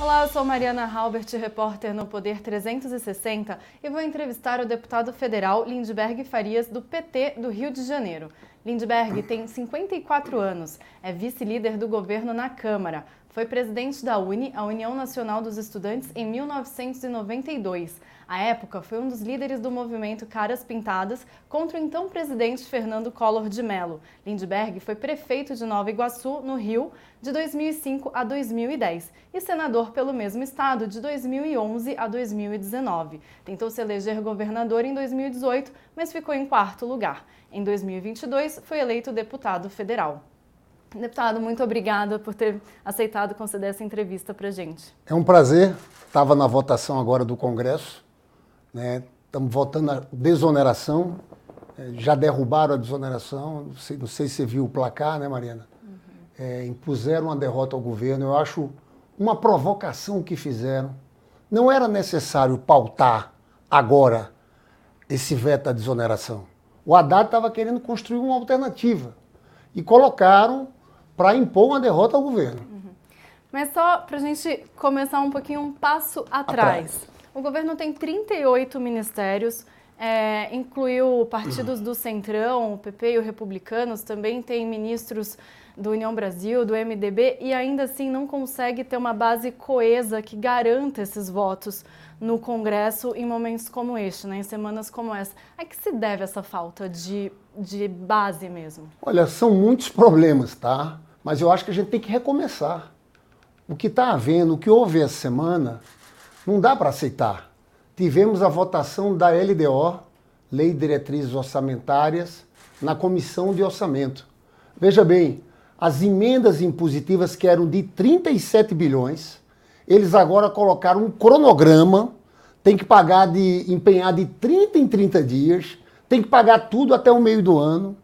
Olá, eu sou Mariana Halbert, repórter no Poder 360 e vou entrevistar o deputado federal Lindbergh Farias, do PT do Rio de Janeiro. Lindbergh tem 54 anos, é vice-líder do governo na Câmara. Foi presidente da UNE, a União Nacional dos Estudantes, em 1992. À época, foi um dos líderes do movimento Caras Pintadas contra o então presidente Fernando Collor de Mello. Lindbergh foi prefeito de Nova Iguaçu, no Rio, de 2005 a 2010 e senador pelo mesmo estado de 2011 a 2019. Tentou se eleger governador em 2018, mas ficou em quarto lugar. Em 2022, foi eleito deputado federal. Deputado, muito obrigada por ter aceitado conceder essa entrevista para a gente. É um prazer. Estava na votação agora do Congresso. Né? Estamos votando a desoneração. É, já derrubaram a desoneração. Não sei, não sei se você viu o placar, né, Mariana? Uhum. É, impuseram uma derrota ao governo. Eu acho uma provocação que fizeram. Não era necessário pautar agora esse veto à desoneração. O Haddad estava querendo construir uma alternativa. E colocaram para impor uma derrota ao governo. Uhum. Mas só para a gente começar um pouquinho um passo atrás. atrás. O governo tem 38 ministérios, é, incluiu partidos do Centrão, o PP e o Republicanos, também tem ministros do União Brasil, do MDB, e ainda assim não consegue ter uma base coesa que garanta esses votos no Congresso em momentos como este, né, em semanas como essa. A que se deve essa falta de, de base mesmo? Olha, são muitos problemas, tá? Mas eu acho que a gente tem que recomeçar. O que está havendo, o que houve essa semana, não dá para aceitar. Tivemos a votação da LDO, Lei de Diretrizes Orçamentárias, na Comissão de Orçamento. Veja bem, as emendas impositivas que eram de 37 bilhões, eles agora colocaram um cronograma, tem que pagar de empenhar de 30 em 30 dias, tem que pagar tudo até o meio do ano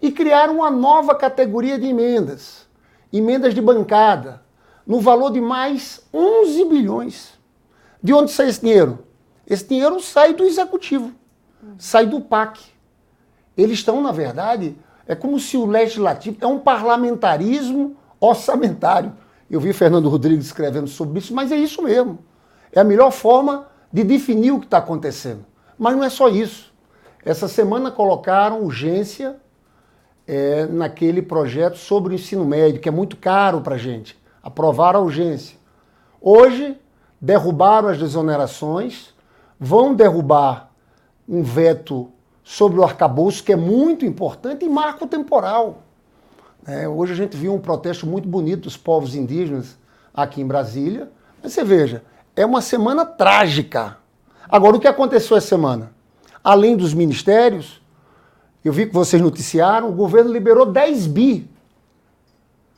e criaram uma nova categoria de emendas, emendas de bancada, no valor de mais 11 bilhões. De onde sai esse dinheiro? Esse dinheiro sai do executivo, sai do PAC. Eles estão, na verdade, é como se o legislativo é um parlamentarismo orçamentário. Eu vi Fernando Rodrigues escrevendo sobre isso, mas é isso mesmo. É a melhor forma de definir o que está acontecendo. Mas não é só isso. Essa semana colocaram urgência é, naquele projeto sobre o ensino médio, que é muito caro para a gente. Aprovar a urgência. Hoje, derrubaram as desonerações, vão derrubar um veto sobre o arcabouço, que é muito importante, e marco temporal. É, hoje a gente viu um protesto muito bonito dos povos indígenas aqui em Brasília. Mas você veja, é uma semana trágica. Agora, o que aconteceu essa semana? Além dos ministérios, eu vi que vocês noticiaram, o governo liberou 10 bi.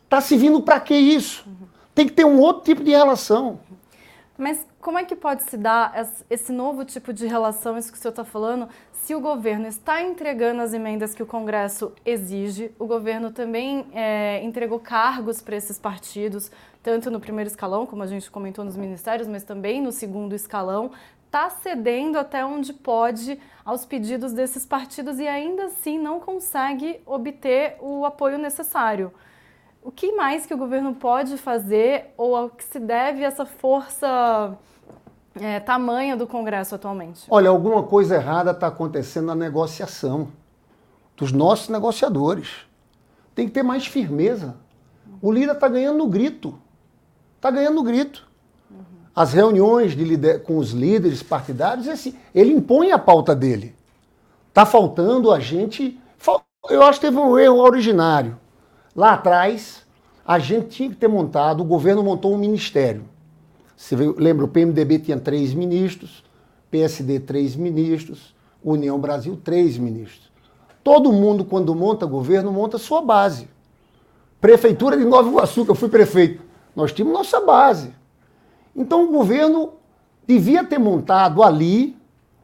Está se vindo para que isso? Tem que ter um outro tipo de relação. Mas como é que pode se dar esse novo tipo de relação, isso que o senhor está falando, se o governo está entregando as emendas que o Congresso exige, o governo também é, entregou cargos para esses partidos, tanto no primeiro escalão, como a gente comentou nos ministérios, mas também no segundo escalão, está cedendo até onde pode aos pedidos desses partidos e ainda assim não consegue obter o apoio necessário. O que mais que o governo pode fazer ou ao que se deve essa força é, tamanha do Congresso atualmente? Olha, alguma coisa errada está acontecendo na negociação dos nossos negociadores. Tem que ter mais firmeza. O Lira está ganhando no grito. Está ganhando no grito as reuniões com os líderes partidários, assim, ele impõe a pauta dele. Está faltando a gente. Eu acho que teve um erro originário. Lá atrás, a gente tinha que ter montado, o governo montou um ministério. Você lembra, o PMDB tinha três ministros, PSD três ministros, União Brasil três ministros. Todo mundo, quando monta governo, monta sua base. Prefeitura de Nova Iguaçu, que eu fui prefeito, nós tínhamos nossa base. Então o governo devia ter montado ali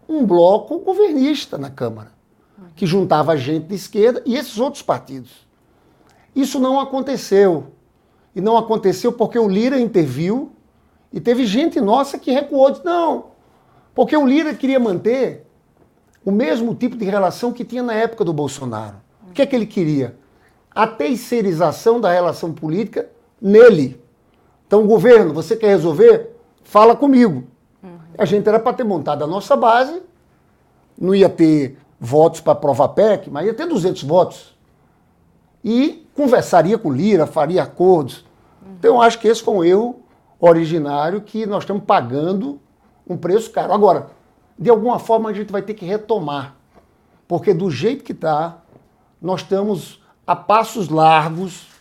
um bloco governista na Câmara, que juntava gente de esquerda e esses outros partidos. Isso não aconteceu. E não aconteceu porque o Lira interviu e teve gente nossa que recuou. Disse, não, porque o Lira queria manter o mesmo tipo de relação que tinha na época do Bolsonaro. O que é que ele queria? A terceirização da relação política nele. Então, governo, você quer resolver? Fala comigo. Uhum. A gente era para ter montado a nossa base, não ia ter votos para aprovar PEC, mas ia ter 200 votos. E conversaria com Lira, faria acordos. Uhum. Então, eu acho que esse foi um erro originário que nós estamos pagando um preço caro. Agora, de alguma forma a gente vai ter que retomar, porque do jeito que está, nós estamos a passos largos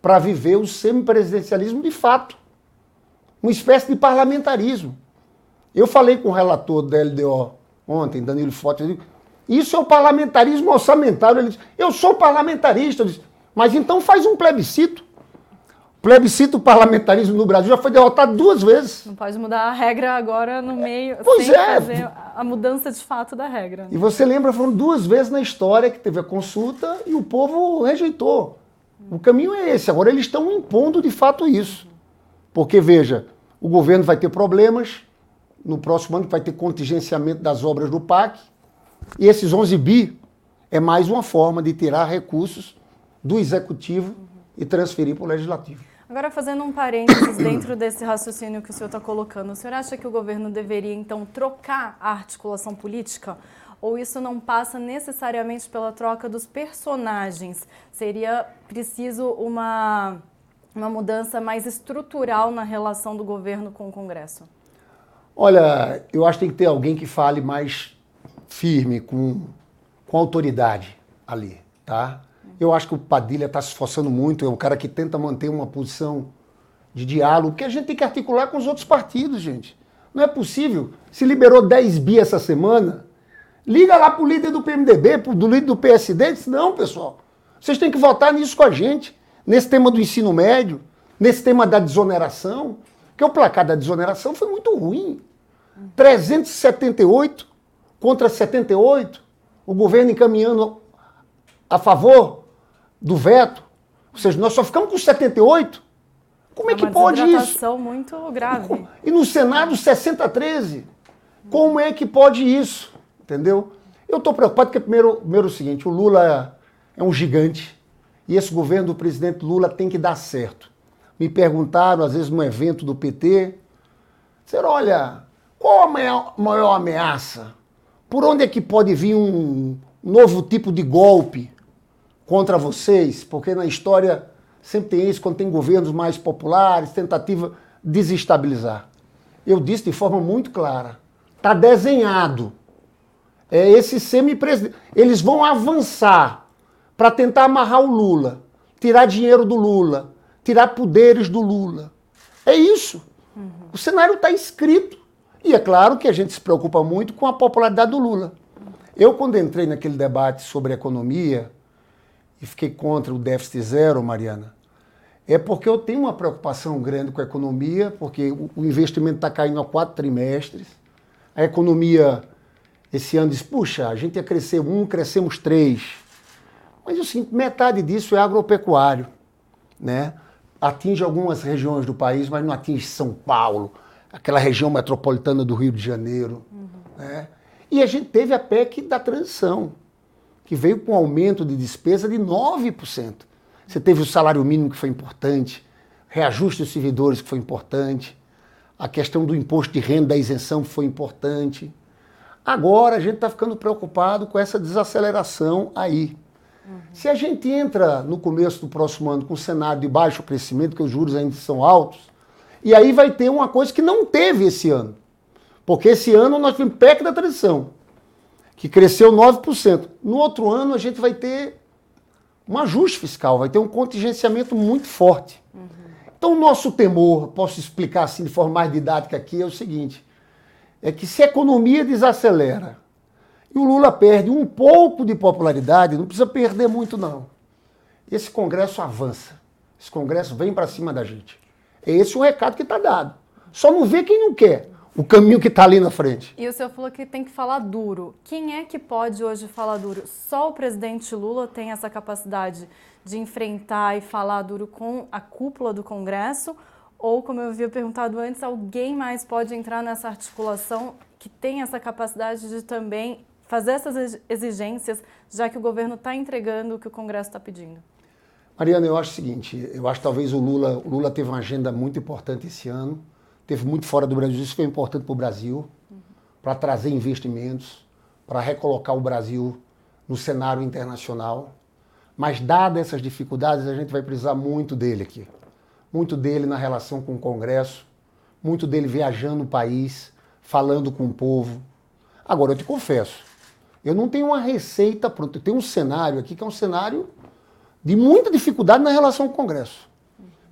para viver o semipresidencialismo de fato. Uma espécie de parlamentarismo. Eu falei com o relator da LDO ontem, Danilo Forte, isso é o parlamentarismo orçamentário. Ele disse, eu sou parlamentarista. Eu disse, mas então faz um plebiscito. O plebiscito parlamentarismo no Brasil já foi derrotado duas vezes. Não pode mudar a regra agora no meio, pois sem é. fazer a mudança de fato da regra. E você lembra, foram duas vezes na história que teve a consulta e o povo rejeitou. O caminho é esse. Agora eles estão impondo de fato isso. Porque, veja, o governo vai ter problemas, no próximo ano vai ter contingenciamento das obras do PAC, e esses 11 bi é mais uma forma de tirar recursos do executivo e transferir para o legislativo. Agora, fazendo um parênteses dentro desse raciocínio que o senhor está colocando, o senhor acha que o governo deveria, então, trocar a articulação política? Ou isso não passa necessariamente pela troca dos personagens? Seria preciso uma, uma mudança mais estrutural na relação do governo com o Congresso? Olha, eu acho que tem que ter alguém que fale mais firme, com, com autoridade ali, tá? Eu acho que o Padilha está se esforçando muito, é um cara que tenta manter uma posição de diálogo, porque a gente tem que articular com os outros partidos, gente. Não é possível. Se liberou 10 bi essa semana, liga lá para o líder do PMDB, pro, do líder do PSD, diz, não, pessoal, vocês têm que votar nisso com a gente, nesse tema do ensino médio, nesse tema da desoneração, que o placar da desoneração foi muito ruim. 378 contra 78, o governo encaminhando a favor do veto. Ou seja, nós só ficamos com 78. Como é, é que pode isso? muito grave. E no Senado, 60 a 13. Como é que pode isso? Entendeu? Eu estou preocupado porque, primeiro, primeiro é o seguinte, o Lula é um gigante e esse governo do presidente Lula tem que dar certo. Me perguntaram, às vezes, num evento do PT, disseram, olha, qual a maior ameaça? Por onde é que pode vir um novo tipo de golpe contra vocês? Porque na história sempre tem isso, quando tem governos mais populares, tentativa de desestabilizar. Eu disse de forma muito clara, está desenhado. É esse semi-presidente. Eles vão avançar para tentar amarrar o Lula, tirar dinheiro do Lula, tirar poderes do Lula. É isso. Uhum. O cenário está escrito. E é claro que a gente se preocupa muito com a popularidade do Lula. Eu, quando entrei naquele debate sobre economia e fiquei contra o déficit zero, Mariana, é porque eu tenho uma preocupação grande com a economia, porque o investimento está caindo há quatro trimestres. A economia, esse ano, diz: puxa, a gente ia crescer um, crescemos três. Mas sinto metade disso é agropecuário. Né? Atinge algumas regiões do país, mas não atinge São Paulo, aquela região metropolitana do Rio de Janeiro. Uhum. Né? E a gente teve a PEC da transição, que veio com um aumento de despesa de 9%. Você teve o salário mínimo, que foi importante, reajuste dos servidores, que foi importante, a questão do imposto de renda, da isenção, que foi importante. Agora a gente está ficando preocupado com essa desaceleração aí. Uhum. Se a gente entra no começo do próximo ano com um cenário de baixo crescimento, que os juros ainda são altos, e aí vai ter uma coisa que não teve esse ano. Porque esse ano nós tivemos PEC da transição, que cresceu 9%. No outro ano a gente vai ter um ajuste fiscal, vai ter um contingenciamento muito forte. Uhum. Então o nosso temor, posso explicar assim de forma mais didática aqui, é o seguinte, é que se a economia desacelera e o Lula perde um pouco de popularidade, não precisa perder muito não. Esse Congresso avança, esse Congresso vem para cima da gente. É esse o recado que está dado. Só não vê quem não quer o caminho que está ali na frente. E o senhor falou que tem que falar duro. Quem é que pode hoje falar duro? Só o presidente Lula tem essa capacidade de enfrentar e falar duro com a cúpula do Congresso? Ou, como eu havia perguntado antes, alguém mais pode entrar nessa articulação que tem essa capacidade de também fazer essas exigências, já que o governo está entregando o que o Congresso está pedindo? Mariana, eu acho o seguinte, eu acho que talvez o Lula, o Lula teve uma agenda muito importante esse ano, teve muito fora do Brasil, isso foi importante para o Brasil, uhum. para trazer investimentos, para recolocar o Brasil no cenário internacional. Mas, dadas essas dificuldades, a gente vai precisar muito dele aqui. Muito dele na relação com o Congresso, muito dele viajando o país, falando com o povo. Agora, eu te confesso, eu não tenho uma receita pronta. Eu tenho um cenário aqui que é um cenário de muita dificuldade na relação com o Congresso.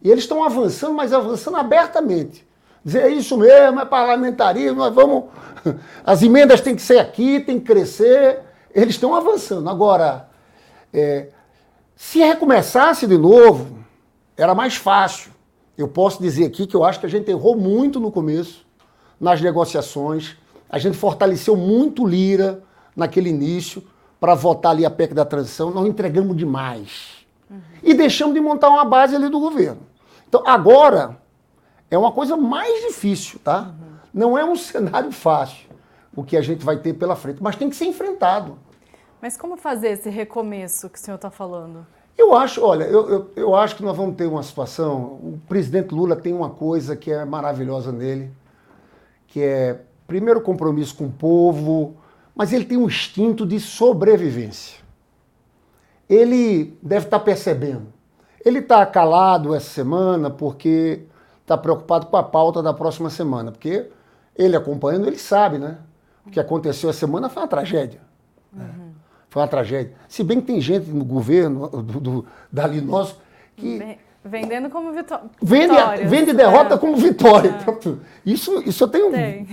E eles estão avançando, mas avançando abertamente. Dizer é isso mesmo, é parlamentarismo, nós vamos. As emendas têm que ser aqui, têm que crescer. Eles estão avançando. Agora, é, se recomeçasse de novo, era mais fácil. Eu posso dizer aqui que eu acho que a gente errou muito no começo, nas negociações. A gente fortaleceu muito Lira naquele início para votar ali a PEC da transição. Nós entregamos demais. Uhum. E deixamos de montar uma base ali do governo. Então, agora é uma coisa mais difícil, tá? Uhum. Não é um cenário fácil o que a gente vai ter pela frente, mas tem que ser enfrentado. Mas como fazer esse recomeço que o senhor está falando? Eu acho, olha, eu, eu, eu, acho que nós vamos ter uma situação. O presidente Lula tem uma coisa que é maravilhosa nele, que é, primeiro, compromisso com o povo, mas ele tem um instinto de sobrevivência ele deve estar tá percebendo. Ele está calado essa semana porque está preocupado com a pauta da próxima semana, porque ele acompanhando, ele sabe, né? O que aconteceu essa semana foi uma tragédia. Né? Foi uma tragédia. Se bem que tem gente no governo, do, do dali nosso, que. Vendendo como vitó vende, vitória. Vende derrota é. como vitória. É. Isso, isso, eu tenho, tem.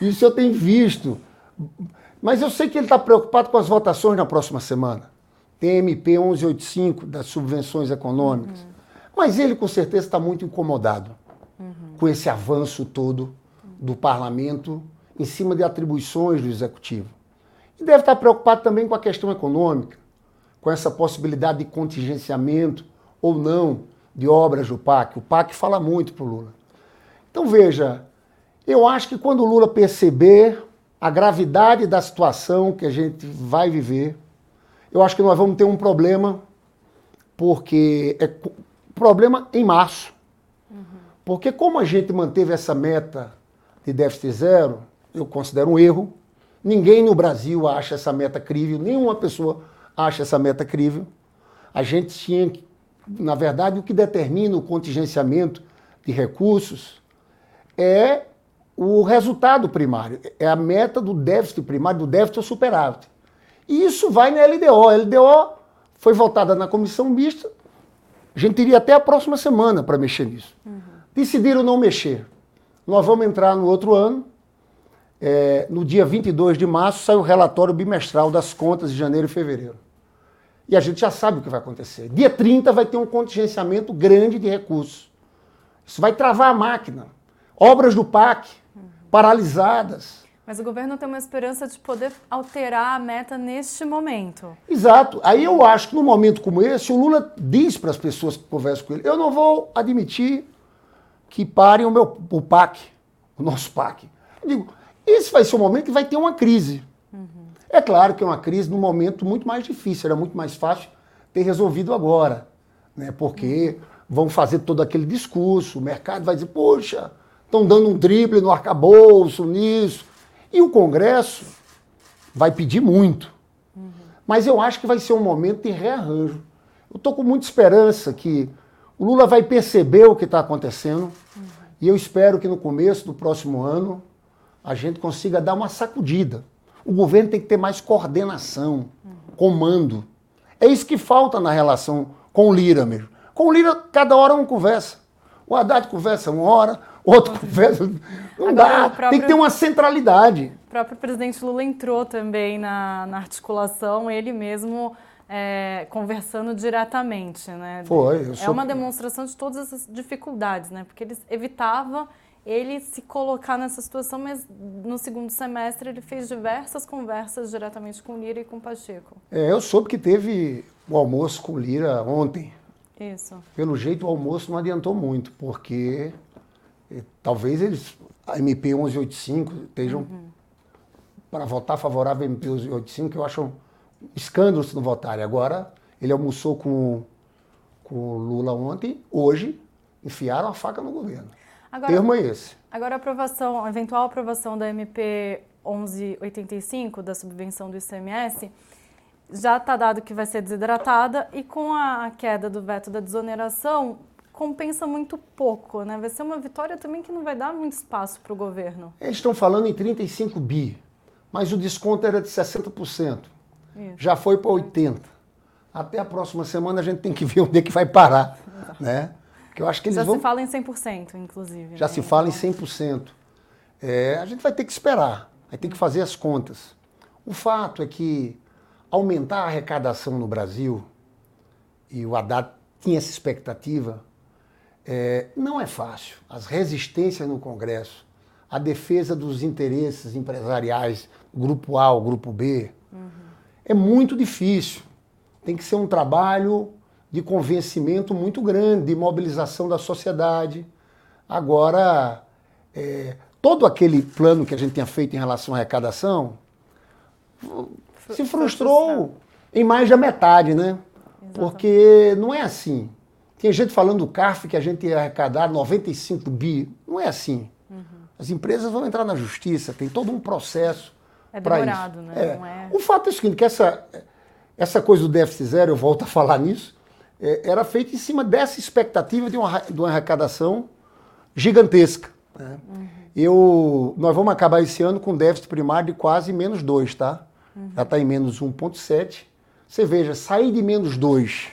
isso eu tenho visto. Mas eu sei que ele está preocupado com as votações na próxima semana. Tem MP 1185 das subvenções econômicas. Uhum. Mas ele com certeza está muito incomodado uhum. com esse avanço todo do parlamento em cima de atribuições do executivo. E deve estar preocupado também com a questão econômica, com essa possibilidade de contingenciamento ou não de obras do PAC. O PAC fala muito para o Lula. Então veja, eu acho que quando o Lula perceber a gravidade da situação que a gente vai viver, eu acho que nós vamos ter um problema, porque é problema em março. Uhum. Porque como a gente manteve essa meta de déficit zero, eu considero um erro. Ninguém no Brasil acha essa meta crível, nenhuma pessoa acha essa meta crível. A gente tinha, na verdade, o que determina o contingenciamento de recursos é o resultado primário, é a meta do déficit primário, do déficit ou superávit. E isso vai na LDO. A LDO foi votada na comissão mista. A gente iria até a próxima semana para mexer nisso. Uhum. Decidiram não mexer. Nós vamos entrar no outro ano. É, no dia 22 de março sai o relatório bimestral das contas de janeiro e fevereiro. E a gente já sabe o que vai acontecer. Dia 30 vai ter um contingenciamento grande de recursos. Isso vai travar a máquina. Obras do PAC uhum. paralisadas. Mas o governo tem uma esperança de poder alterar a meta neste momento. Exato. Aí eu acho que num momento como esse, o Lula diz para as pessoas que conversam com ele: eu não vou admitir que parem o meu o PAC, o nosso PAC. Eu digo, esse vai ser o momento que vai ter uma crise. Uhum. É claro que é uma crise num momento muito mais difícil, era muito mais fácil ter resolvido agora, né? porque vão fazer todo aquele discurso, o mercado vai dizer, poxa, estão dando um drible no arcabouço, nisso e o Congresso vai pedir muito. Uhum. Mas eu acho que vai ser um momento de rearranjo. Eu estou com muita esperança que o Lula vai perceber o que está acontecendo uhum. e eu espero que no começo do próximo ano a gente consiga dar uma sacudida. O governo tem que ter mais coordenação, comando. É isso que falta na relação com o Lira mesmo. Com o Lira, cada hora um conversa. O Haddad conversa uma hora, outro conversa. Não Agora, dá, próprio, tem que ter uma centralidade. O próprio presidente Lula entrou também na, na articulação, ele mesmo é, conversando diretamente. Né? Foi. é uma demonstração de todas essas dificuldades, né? porque ele evitava ele se colocar nessa situação, mas no segundo semestre ele fez diversas conversas diretamente com Lira e com Pacheco. É, eu soube que teve o almoço com Lira ontem. Isso. Pelo jeito, o almoço não adiantou muito, porque eh, talvez eles, a MP 1185, estejam uhum. para votar favorável à MP 1185, eu acho um escândalo se não votarem. Agora, ele almoçou com com o Lula ontem, hoje enfiaram a faca no governo. Agora, Termo é esse. Agora a aprovação, a eventual aprovação da MP 1185, da subvenção do ICMS, já está dado que vai ser desidratada e com a queda do veto da desoneração, compensa muito pouco, né? Vai ser uma vitória também que não vai dar muito espaço para o governo. Eles estão falando em 35 bi, mas o desconto era de 60%. Isso. Já foi para 80%. Até a próxima semana a gente tem que ver onde é que vai parar, né? Porque eu acho que eles Já vão... se fala em 100%, inclusive. Já né? se fala em 100%. É, a gente vai ter que esperar, vai ter que fazer as contas. O fato é que aumentar a arrecadação no Brasil, e o Haddad tinha essa expectativa, é, não é fácil. As resistências no Congresso, a defesa dos interesses empresariais, grupo A, o grupo B, uhum. é muito difícil. Tem que ser um trabalho de convencimento muito grande, de mobilização da sociedade. Agora, é, todo aquele plano que a gente tinha feito em relação à arrecadação se frustrou em mais da metade, né? Porque não é assim. Tem gente falando do CARF que a gente ia arrecadar 95 bi. Não é assim. Uhum. As empresas vão entrar na justiça, tem todo um processo. É demorado, né? É. É... O fato é o seguinte, que essa, essa coisa do déficit zero, eu volto a falar nisso, é, era feita em cima dessa expectativa de uma, de uma arrecadação gigantesca. Né? Uhum. Eu, nós vamos acabar esse ano com déficit primário de quase menos 2, tá? Uhum. Já está em menos 1,7. Você veja, sair de menos 2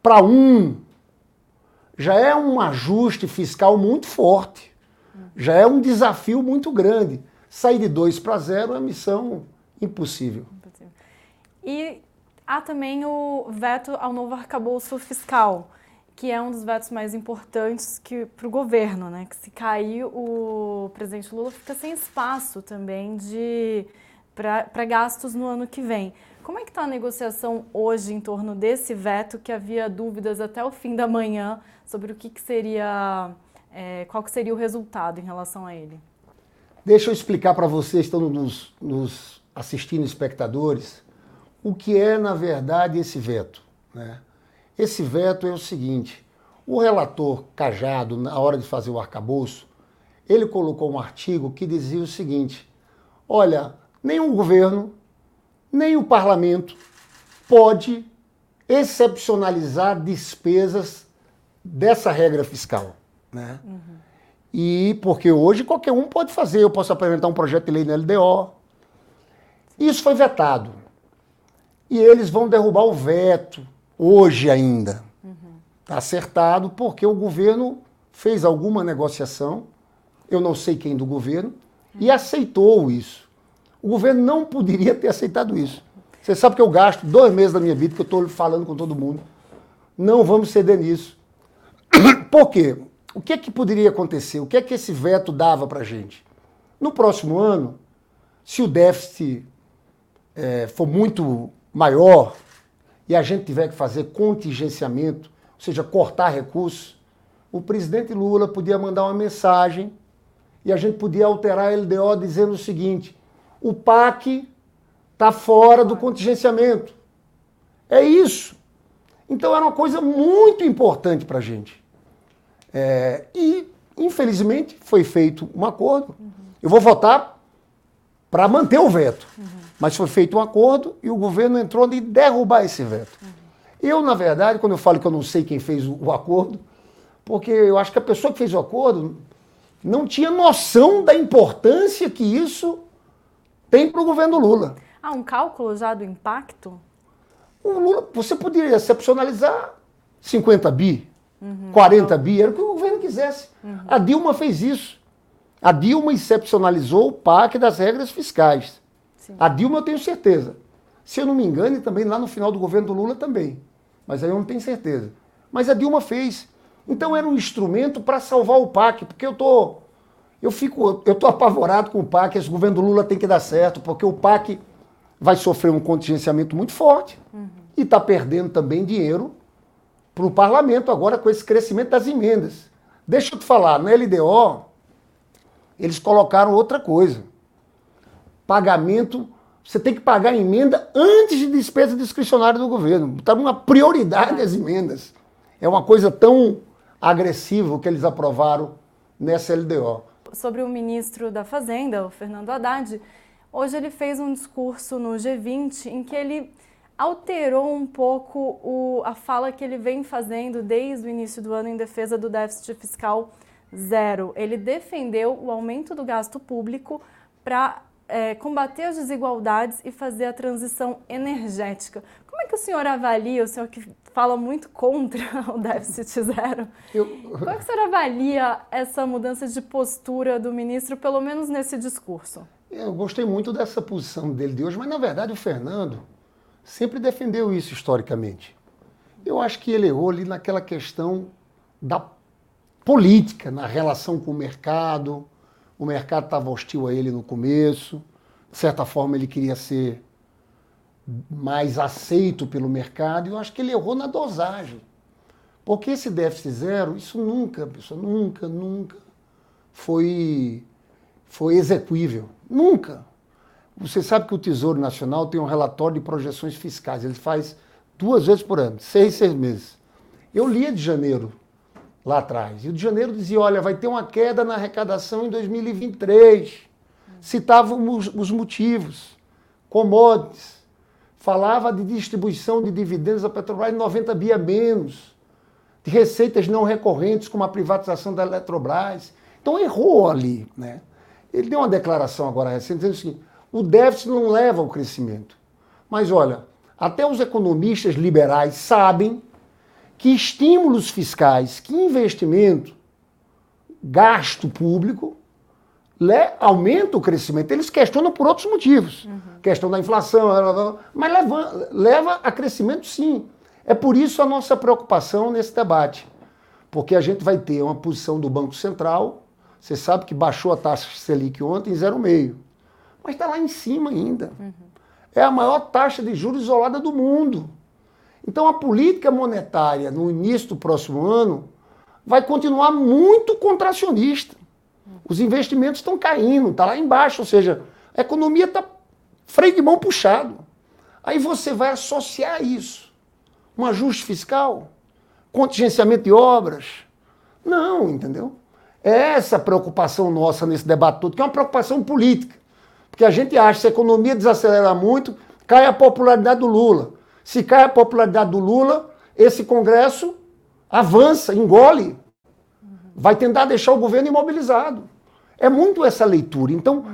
para um já é um ajuste fiscal muito forte, já é um desafio muito grande. Sair de 2 para zero é missão impossível. E há também o veto ao novo arcabouço fiscal, que é um dos vetos mais importantes para o governo, né? Que se cair, o presidente Lula fica sem espaço também de para gastos no ano que vem. Como é que está a negociação hoje em torno desse veto que havia dúvidas até o fim da manhã sobre o que, que seria, é, qual que seria o resultado em relação a ele? Deixa eu explicar para vocês, estão nos, nos, assistindo espectadores, o que é, na verdade, esse veto. Né? Esse veto é o seguinte, o relator Cajado, na hora de fazer o arcabouço, ele colocou um artigo que dizia o seguinte, olha, nenhum governo nem o parlamento pode excepcionalizar despesas dessa regra fiscal. Né? Uhum. E porque hoje qualquer um pode fazer, eu posso apresentar um projeto de lei na LDO. Isso foi vetado. E eles vão derrubar o veto hoje ainda. Está uhum. Acertado porque o governo fez alguma negociação, eu não sei quem do governo, uhum. e aceitou isso. O governo não poderia ter aceitado isso. Você sabe que eu gasto dois meses da minha vida, que eu estou falando com todo mundo. Não vamos ceder nisso. Por quê? O que é que poderia acontecer? O que é que esse veto dava para a gente? No próximo ano, se o déficit é, for muito maior e a gente tiver que fazer contingenciamento, ou seja, cortar recursos, o presidente Lula podia mandar uma mensagem e a gente podia alterar a LDO dizendo o seguinte: o PAC está fora do contingenciamento. É isso. Então era uma coisa muito importante para a gente. É, e, infelizmente, foi feito um acordo. Eu vou votar para manter o veto. Uhum. Mas foi feito um acordo e o governo entrou de derrubar esse veto. Uhum. Eu, na verdade, quando eu falo que eu não sei quem fez o, o acordo, porque eu acho que a pessoa que fez o acordo não tinha noção da importância que isso tem para o governo Lula. Há um cálculo já do impacto? O Lula, você poderia excepcionalizar 50 bi, uhum, 40 então... bi, era o que o governo quisesse. Uhum. A Dilma fez isso. A Dilma excepcionalizou o PAC das regras fiscais. Sim. A Dilma eu tenho certeza. Se eu não me engano, também lá no final do governo do Lula também. Mas aí eu não tenho certeza. Mas a Dilma fez. Então era um instrumento para salvar o PAC, porque eu estou eu fico, eu estou apavorado com o PAC, esse governo do Lula tem que dar certo, porque o PAC vai sofrer um contingenciamento muito forte uhum. e está perdendo também dinheiro para o parlamento agora com esse crescimento das emendas. Deixa eu te falar, na LDO, eles colocaram outra coisa. Pagamento você tem que pagar a emenda antes de despesa discricionária do governo. Está uma prioridade as emendas. É uma coisa tão agressiva que eles aprovaram nessa LDO. Sobre o ministro da Fazenda, o Fernando Haddad, hoje ele fez um discurso no G20 em que ele alterou um pouco o, a fala que ele vem fazendo desde o início do ano em defesa do déficit fiscal zero. Ele defendeu o aumento do gasto público para é, combater as desigualdades e fazer a transição energética. Como é que o senhor avalia, o senhor que fala muito contra o déficit zero, Eu... como é que o senhor avalia essa mudança de postura do ministro, pelo menos nesse discurso? Eu gostei muito dessa posição dele de hoje, mas na verdade o Fernando sempre defendeu isso historicamente. Eu acho que ele errou ali naquela questão da política, na relação com o mercado, o mercado estava hostil a ele no começo. De certa forma, ele queria ser mais aceito pelo mercado. E eu acho que ele errou na dosagem. Porque esse déficit zero, isso nunca, pessoal, nunca, nunca foi, foi execuível. Nunca. Você sabe que o Tesouro Nacional tem um relatório de projeções fiscais. Ele faz duas vezes por ano, seis, seis meses. Eu lia de janeiro lá atrás. E o de janeiro dizia: olha, vai ter uma queda na arrecadação em 2023. Citávamos os motivos, commodities. Falava de distribuição de dividendos da Petrobras 90 bi a menos, de receitas não recorrentes, como a privatização da Eletrobras. Então errou ali. Né? Ele deu uma declaração agora recente dizendo o seguinte: o déficit não leva ao crescimento. Mas olha, até os economistas liberais sabem que estímulos fiscais, que investimento, gasto público, aumenta o crescimento. Eles questionam por outros motivos. Uhum. Questão da inflação, mas leva, leva a crescimento sim. É por isso a nossa preocupação nesse debate. Porque a gente vai ter uma posição do Banco Central, você sabe que baixou a taxa Selic ontem em 0,5. Mas está lá em cima ainda. Uhum. É a maior taxa de juros isolada do mundo. Então a política monetária no início do próximo ano vai continuar muito contracionista. Os investimentos estão caindo, está lá embaixo, ou seja, a economia está freio de mão puxado. Aí você vai associar isso. Um ajuste fiscal, contingenciamento de obras. Não, entendeu? É essa preocupação nossa nesse debate todo, que é uma preocupação política. Porque a gente acha que se a economia desacelera muito, cai a popularidade do Lula. Se cai a popularidade do Lula, esse Congresso avança, engole. Vai tentar deixar o governo imobilizado. É muito essa leitura. Então,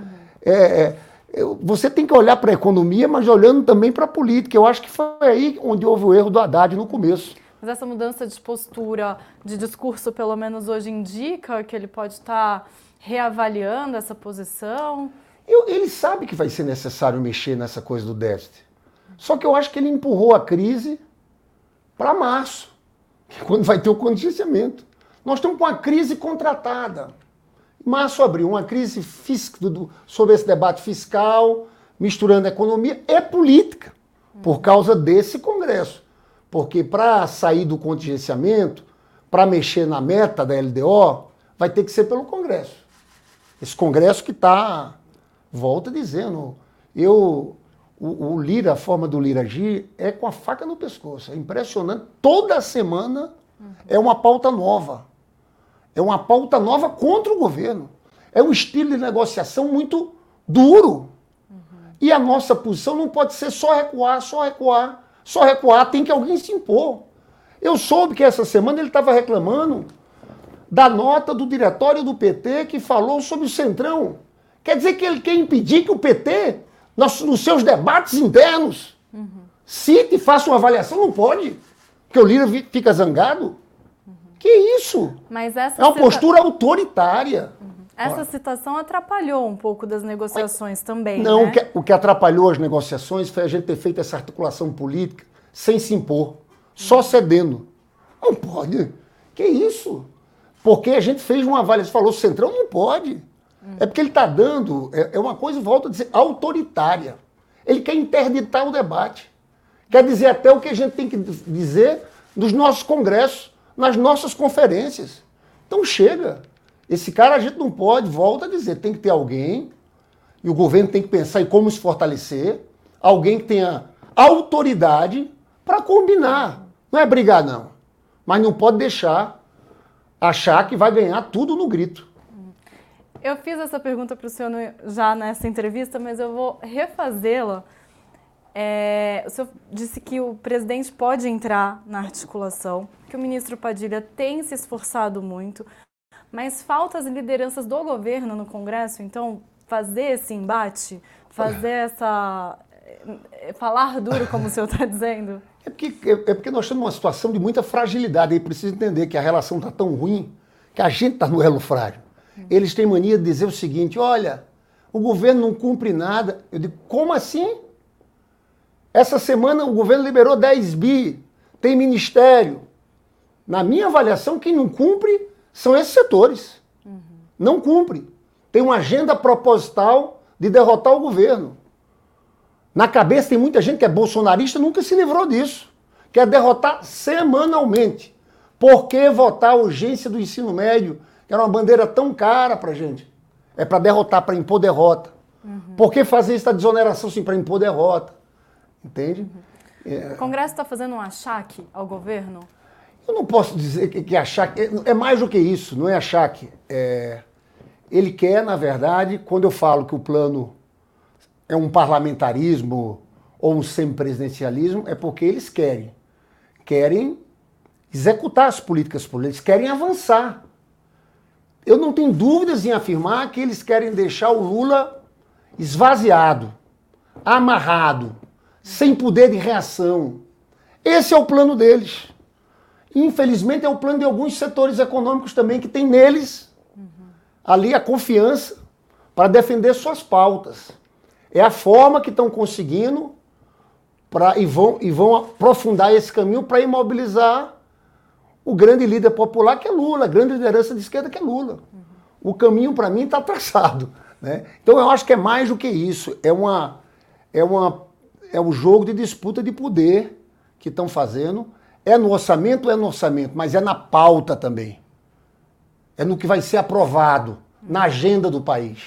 é, é, você tem que olhar para a economia, mas olhando também para a política. Eu acho que foi aí onde houve o erro do Haddad no começo. Mas essa mudança de postura, de discurso, pelo menos hoje, indica que ele pode estar reavaliando essa posição? Eu, ele sabe que vai ser necessário mexer nessa coisa do déficit. Só que eu acho que ele empurrou a crise para março, quando vai ter o contingenciamento. Nós estamos com a crise contratada. Março abriu uma crise sobre esse debate fiscal, misturando economia e política, por causa desse Congresso. Porque para sair do contingenciamento, para mexer na meta da LDO, vai ter que ser pelo Congresso. Esse Congresso que está, volta dizendo, eu o, o, Lira, a forma do Lira agir é com a faca no pescoço. É impressionante. Toda semana uhum. é uma pauta nova. É uma pauta nova contra o governo. É um estilo de negociação muito duro. Uhum. E a nossa posição não pode ser só recuar, só recuar, só recuar. Tem que alguém se impor. Eu soube que essa semana ele estava reclamando da nota do diretório do PT que falou sobre o Centrão. Quer dizer que ele quer impedir que o PT nos, nos seus debates internos. Uhum. Cite e faça uma avaliação, não pode. Porque o líder fica zangado. Uhum. Que isso? Mas essa é uma cita... postura autoritária. Uhum. Essa citação atrapalhou um pouco das negociações Mas, também. Não, né? o, que, o que atrapalhou as negociações foi a gente ter feito essa articulação política sem se impor, só cedendo. Não pode. Que isso? Porque a gente fez uma avaliação, falou, Centrão não pode. É porque ele está dando, é, é, uma coisa, volto a dizer, autoritária. Ele quer interditar o debate. Quer dizer até o que a gente tem que dizer nos nossos congressos, nas nossas conferências. Então chega. Esse cara a gente não pode, volta a dizer, tem que ter alguém e o governo tem que pensar em como se fortalecer, alguém que tenha autoridade para combinar. Não é brigar, não. Mas não pode deixar achar que vai ganhar tudo no grito. Eu fiz essa pergunta para o senhor já nessa entrevista, mas eu vou refazê-la. É, o senhor disse que o presidente pode entrar na articulação, que o ministro Padilha tem se esforçado muito, mas falta as lideranças do governo no Congresso, então fazer esse embate, fazer essa. É, falar duro, como o senhor está dizendo? É porque, é, é porque nós estamos numa situação de muita fragilidade e precisa entender que a relação está tão ruim que a gente está no elo frágil. Eles têm mania de dizer o seguinte: olha, o governo não cumpre nada. Eu digo, como assim? Essa semana o governo liberou 10 bi, tem ministério. Na minha avaliação, quem não cumpre são esses setores. Uhum. Não cumpre. Tem uma agenda proposital de derrotar o governo. Na cabeça tem muita gente que é bolsonarista nunca se livrou disso. Quer derrotar semanalmente. Por que votar a urgência do ensino médio que era uma bandeira tão cara para gente. É para derrotar, para impor derrota. Uhum. Por que fazer essa desoneração sim para impor derrota? Entende? Uhum. É... O Congresso está fazendo um achaque ao governo? Eu não posso dizer que, que achaque. É, mais do que isso, não é achaque. É... Ele quer, na verdade, quando eu falo que o plano é um parlamentarismo ou um semipresidencialismo, é porque eles querem. Querem executar as políticas políticas, querem avançar. Eu não tenho dúvidas em afirmar que eles querem deixar o Lula esvaziado, amarrado, sem poder de reação. Esse é o plano deles. Infelizmente, é o plano de alguns setores econômicos também que tem neles ali a confiança para defender suas pautas. É a forma que estão conseguindo pra, e, vão, e vão aprofundar esse caminho para imobilizar o grande líder popular que é Lula, a grande liderança de esquerda que é Lula. O caminho para mim está traçado. Né? Então eu acho que é mais do que isso. É, uma, é, uma, é um jogo de disputa de poder que estão fazendo. É no orçamento, é no orçamento, mas é na pauta também. É no que vai ser aprovado, na agenda do país.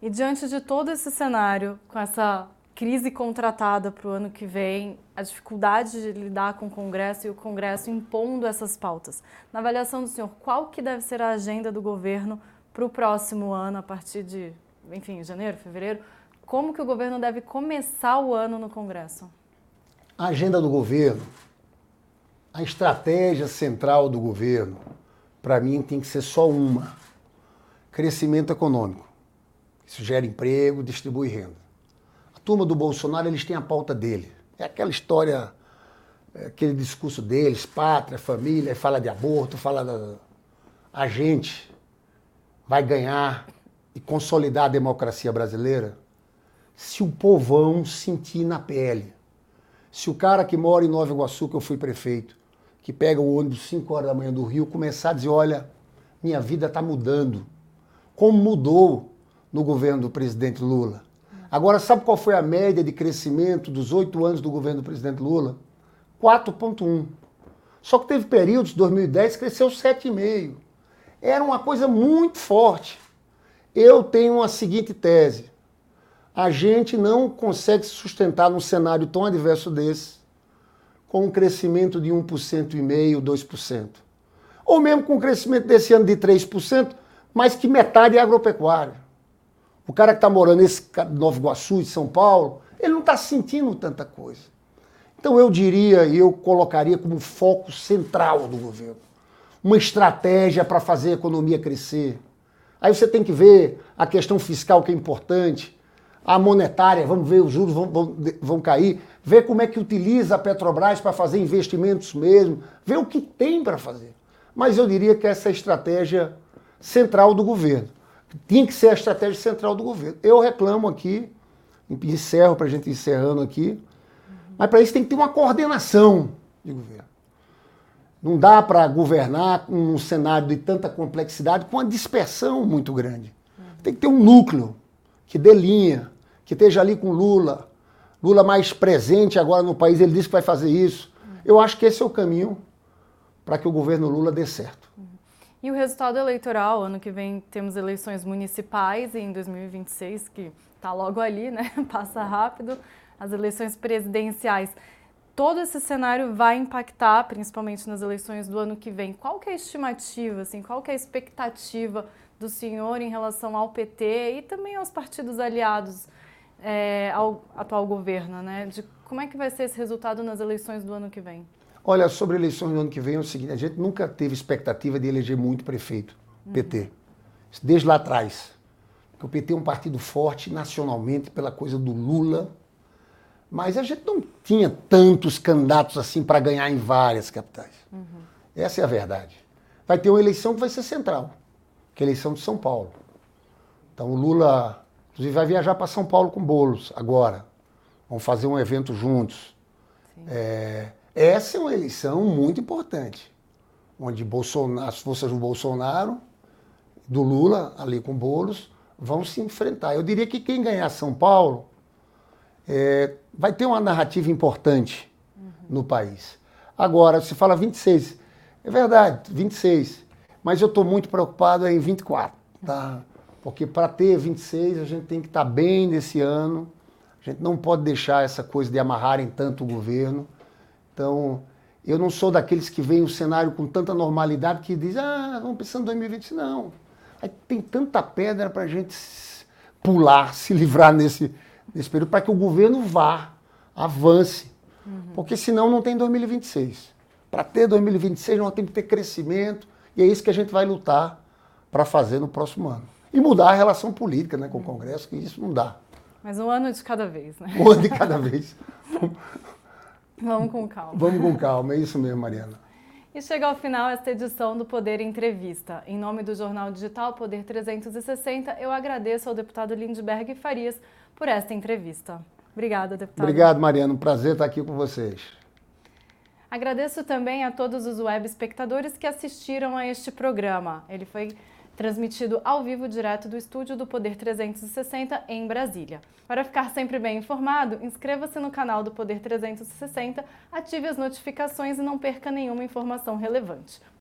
E diante de todo esse cenário, com essa crise contratada para o ano que vem, a dificuldade de lidar com o Congresso e o Congresso impondo essas pautas. Na avaliação do senhor, qual que deve ser a agenda do governo para o próximo ano, a partir de, enfim, janeiro, fevereiro? Como que o governo deve começar o ano no Congresso? A agenda do governo, a estratégia central do governo, para mim tem que ser só uma: crescimento econômico. Isso gera emprego, distribui renda turma do Bolsonaro, eles têm a pauta dele. É aquela história, é aquele discurso deles, pátria, família, fala de aborto, fala da... A gente vai ganhar e consolidar a democracia brasileira se o povão sentir na pele. Se o cara que mora em Nova Iguaçu, que eu fui prefeito, que pega o ônibus 5 horas da manhã do Rio, começar a dizer, olha, minha vida está mudando. Como mudou no governo do presidente Lula. Agora, sabe qual foi a média de crescimento dos oito anos do governo do presidente Lula? 4,1. Só que teve períodos, 2010, cresceu 7,5. Era uma coisa muito forte. Eu tenho a seguinte tese. A gente não consegue se sustentar num cenário tão adverso desse, com um crescimento de 1% e meio, 2%. Ou mesmo com um crescimento desse ano de 3%, mas que metade é agropecuário. O cara que está morando em Nova Iguaçu, de São Paulo, ele não está sentindo tanta coisa. Então eu diria e eu colocaria como foco central do governo uma estratégia para fazer a economia crescer. Aí você tem que ver a questão fiscal que é importante, a monetária, vamos ver, os juros vão, vão, vão cair, ver como é que utiliza a Petrobras para fazer investimentos mesmo, ver o que tem para fazer. Mas eu diria que essa é a estratégia central do governo tinha que ser a estratégia central do governo. Eu reclamo aqui, encerro para a gente encerrando aqui, mas para isso tem que ter uma coordenação de governo. Não dá para governar num cenário de tanta complexidade com uma dispersão muito grande. Tem que ter um núcleo que dê linha, que esteja ali com Lula. Lula mais presente agora no país, ele disse que vai fazer isso. Eu acho que esse é o caminho para que o governo Lula dê certo. E o resultado eleitoral, ano que vem temos eleições municipais e em 2026, que está logo ali, né? Passa rápido, as eleições presidenciais. Todo esse cenário vai impactar, principalmente nas eleições do ano que vem. Qual que é a estimativa, assim, qual que é a expectativa do senhor em relação ao PT e também aos partidos aliados é, ao atual governo, né? De como é que vai ser esse resultado nas eleições do ano que vem? Olha, sobre eleições do ano que vem é o seguinte, a gente nunca teve expectativa de eleger muito prefeito, uhum. PT. Desde lá atrás. Porque o PT é um partido forte nacionalmente pela coisa do Lula, mas a gente não tinha tantos candidatos assim para ganhar em várias capitais. Uhum. Essa é a verdade. Vai ter uma eleição que vai ser central, que é a eleição de São Paulo. Então o Lula, inclusive, vai viajar para São Paulo com bolos agora. Vamos fazer um evento juntos. É, essa é uma eleição muito importante, onde Bolsonaro, as forças do Bolsonaro, do Lula, ali com Bolos, vão se enfrentar. Eu diria que quem ganhar São Paulo é, vai ter uma narrativa importante uhum. no país. Agora, se fala 26, é verdade, 26, mas eu estou muito preocupado em 24, tá? Porque para ter 26 a gente tem que estar tá bem nesse ano, a gente não pode deixar essa coisa de amarrarem tanto o governo. Então, eu não sou daqueles que veem o cenário com tanta normalidade que diz, ah, vamos pensando em 2020. Não. Aí tem tanta pedra para a gente pular, se livrar nesse, nesse período, para que o governo vá, avance. Uhum. Porque senão não tem 2026. Para ter 2026, nós temos que ter crescimento, e é isso que a gente vai lutar para fazer no próximo ano. E mudar a relação política né, com o Congresso, que isso não dá. Mas um ano de cada vez, né? Um ano de cada vez. Vamos com calma. Vamos com calma, é isso mesmo, Mariana. E chega ao final esta edição do Poder Entrevista. Em nome do jornal digital Poder 360, eu agradeço ao deputado Lindbergh Farias por esta entrevista. Obrigada, deputado. Obrigado, Mariana. Um prazer estar aqui com vocês. Agradeço também a todos os web espectadores que assistiram a este programa. Ele foi transmitido ao vivo direto do estúdio do Poder 360 em Brasília. Para ficar sempre bem informado, inscreva-se no canal do Poder 360, ative as notificações e não perca nenhuma informação relevante.